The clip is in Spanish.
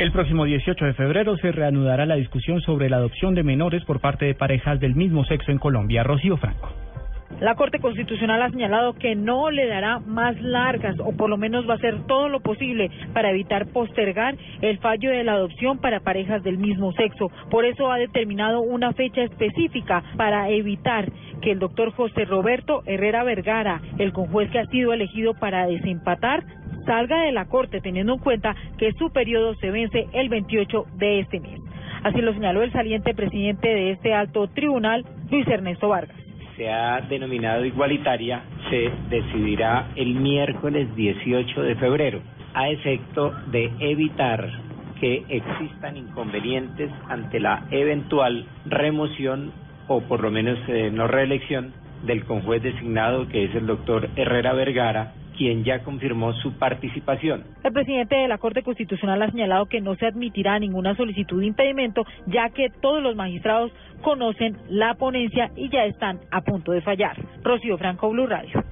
El próximo 18 de febrero se reanudará la discusión sobre la adopción de menores por parte de parejas del mismo sexo en Colombia. Rocío Franco. La Corte Constitucional ha señalado que no le dará más largas o por lo menos va a hacer todo lo posible para evitar postergar el fallo de la adopción para parejas del mismo sexo. Por eso ha determinado una fecha específica para evitar que el doctor José Roberto Herrera Vergara, el conjuez que ha sido elegido para desempatar, salga de la Corte teniendo en cuenta que su periodo se vence el 28 de este mes. Así lo señaló el saliente presidente de este alto tribunal, Luis Ernesto Vargas se ha denominado igualitaria se decidirá el miércoles 18 de febrero, a efecto de evitar que existan inconvenientes ante la eventual remoción o por lo menos eh, no reelección del conjuez designado que es el doctor Herrera Vergara quien ya confirmó su participación. El presidente de la Corte Constitucional ha señalado que no se admitirá ninguna solicitud de impedimento, ya que todos los magistrados conocen la ponencia y ya están a punto de fallar. Rocío Franco, Blue Radio.